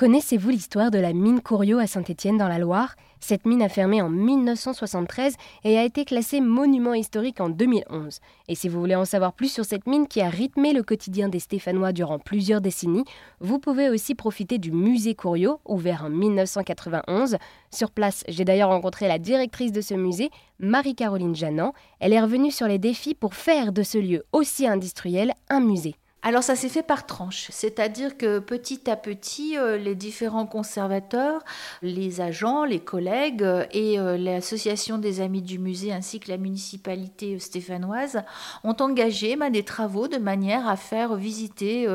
Connaissez-vous l'histoire de la mine Couriot à Saint-Étienne dans la Loire? Cette mine a fermé en 1973 et a été classée monument historique en 2011. Et si vous voulez en savoir plus sur cette mine qui a rythmé le quotidien des Stéphanois durant plusieurs décennies, vous pouvez aussi profiter du musée Couriot, ouvert en 1991. Sur place, j'ai d'ailleurs rencontré la directrice de ce musée, Marie-Caroline Janant. Elle est revenue sur les défis pour faire de ce lieu aussi industriel un musée. Alors ça s'est fait par tranches, c'est-à-dire que petit à petit, euh, les différents conservateurs, les agents, les collègues euh, et euh, l'association des amis du musée ainsi que la municipalité stéphanoise ont engagé bah, des travaux de manière à faire visiter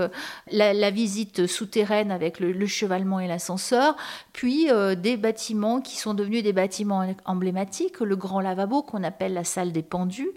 la, visite souterraine avec le, chevalement et l'ascenseur, puis des bâtiments qui sont devenus des bâtiments emblématiques, le grand lavabo qu'on appelle la salle des pendus.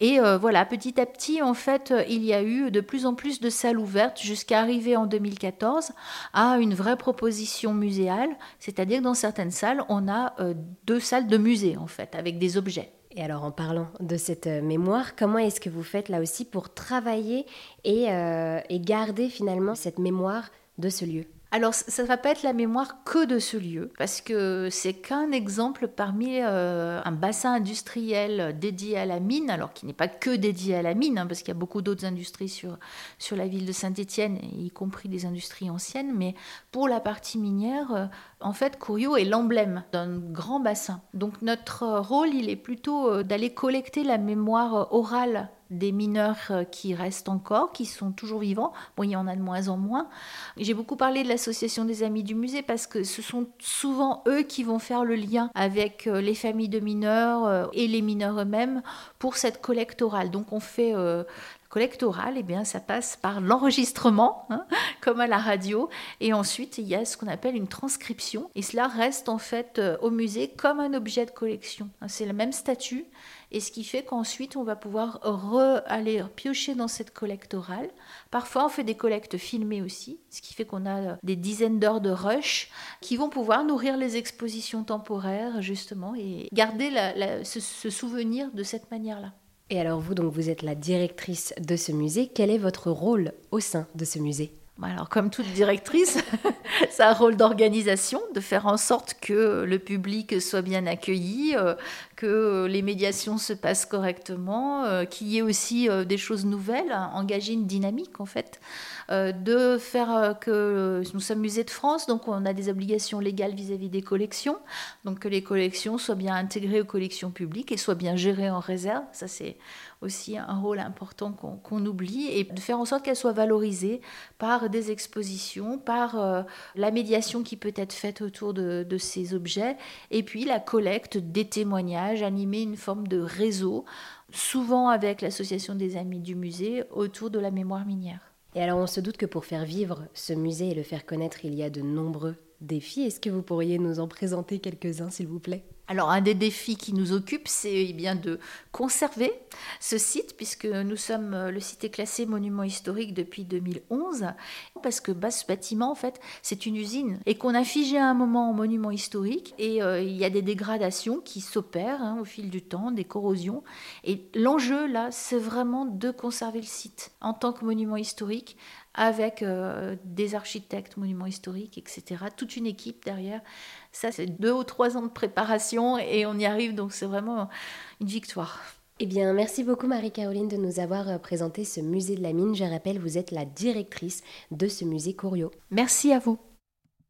Et voilà, petit à petit, en fait, il y a eu de plus en plus de salles ouvertes jusqu'à arriver en 2014 à une vraie proposition muséale, c'est-à-dire que dans certaines salles, on a euh, deux salles de musée en fait, avec des objets. Et alors en parlant de cette euh, mémoire, comment est-ce que vous faites là aussi pour travailler et, euh, et garder finalement cette mémoire de ce lieu? Alors, ça ne va pas être la mémoire que de ce lieu, parce que c'est qu'un exemple parmi euh, un bassin industriel dédié à la mine, alors qui n'est pas que dédié à la mine, hein, parce qu'il y a beaucoup d'autres industries sur, sur la ville de Saint-Étienne, y compris des industries anciennes, mais pour la partie minière, euh, en fait, Couriot est l'emblème d'un grand bassin. Donc notre rôle, il est plutôt euh, d'aller collecter la mémoire orale des mineurs euh, qui restent encore, qui sont toujours vivants. Bon, il y en a de moins en moins. J'ai beaucoup parlé de l'association des amis du musée parce que ce sont souvent eux qui vont faire le lien avec euh, les familles de mineurs euh, et les mineurs eux-mêmes pour cette collecte orale. Donc on fait collecte orale, eh bien, ça passe par l'enregistrement, hein, comme à la radio, et ensuite il y a ce qu'on appelle une transcription, et cela reste en fait au musée comme un objet de collection. C'est le même statut, et ce qui fait qu'ensuite on va pouvoir aller piocher dans cette collecte orale. Parfois on fait des collectes filmées aussi, ce qui fait qu'on a euh, des dizaines d'heures de rush qui vont pouvoir nourrir les expositions temporaires justement et garder ce souvenir de cette manière-là. Et alors vous, donc vous êtes la directrice de ce musée. Quel est votre rôle au sein de ce musée? Bah, alors, comme toute directrice, c'est un rôle d'organisation, de faire en sorte que le public soit bien accueilli, euh, que les médiations se passent correctement, euh, qu'il y ait aussi euh, des choses nouvelles, engager une dynamique en fait, de faire que nous sommes musée de France, donc on a des obligations légales vis-à-vis des collections, donc que les collections soient bien intégrées aux collections publiques et soient bien gérées en réserve. Ça c'est aussi un rôle important qu'on oublie et de faire en sorte qu'elles soient valorisées par des expositions, par euh, la médiation qui peut être faite autour de, ces objets et puis la collecte des témoignages, animer une forme de réseau, souvent avec l'association des amis du musée autour de la mémoire minière. Et alors on se doute que pour faire vivre ce musée et le faire connaître, il y a de nombreux défis. Est-ce que vous pourriez nous en présenter quelques-uns, s'il vous plaît? Alors un des défis qui nous occupe, c'est eh bien de conserver ce site, puisque nous sommes, le site est classé monument historique depuis 2011, parce que bah, ce bâtiment, en fait, c'est une usine, et qu'on a figé à un moment en monument historique, et euh, il y a des dégradations qui s'opèrent hein, au fil du temps, des corrosions, et l'enjeu là, c'est vraiment de conserver le site en tant que monument historique, avec euh, des architectes, monuments historiques, etc. Toute une équipe derrière. Ça, c'est deux ou trois ans de préparation et on y arrive, donc c'est vraiment une victoire. Eh bien, merci beaucoup Marie-Caroline de nous avoir euh, présenté ce musée de la mine. Je rappelle, vous êtes la directrice de ce musée Corio. Merci à vous.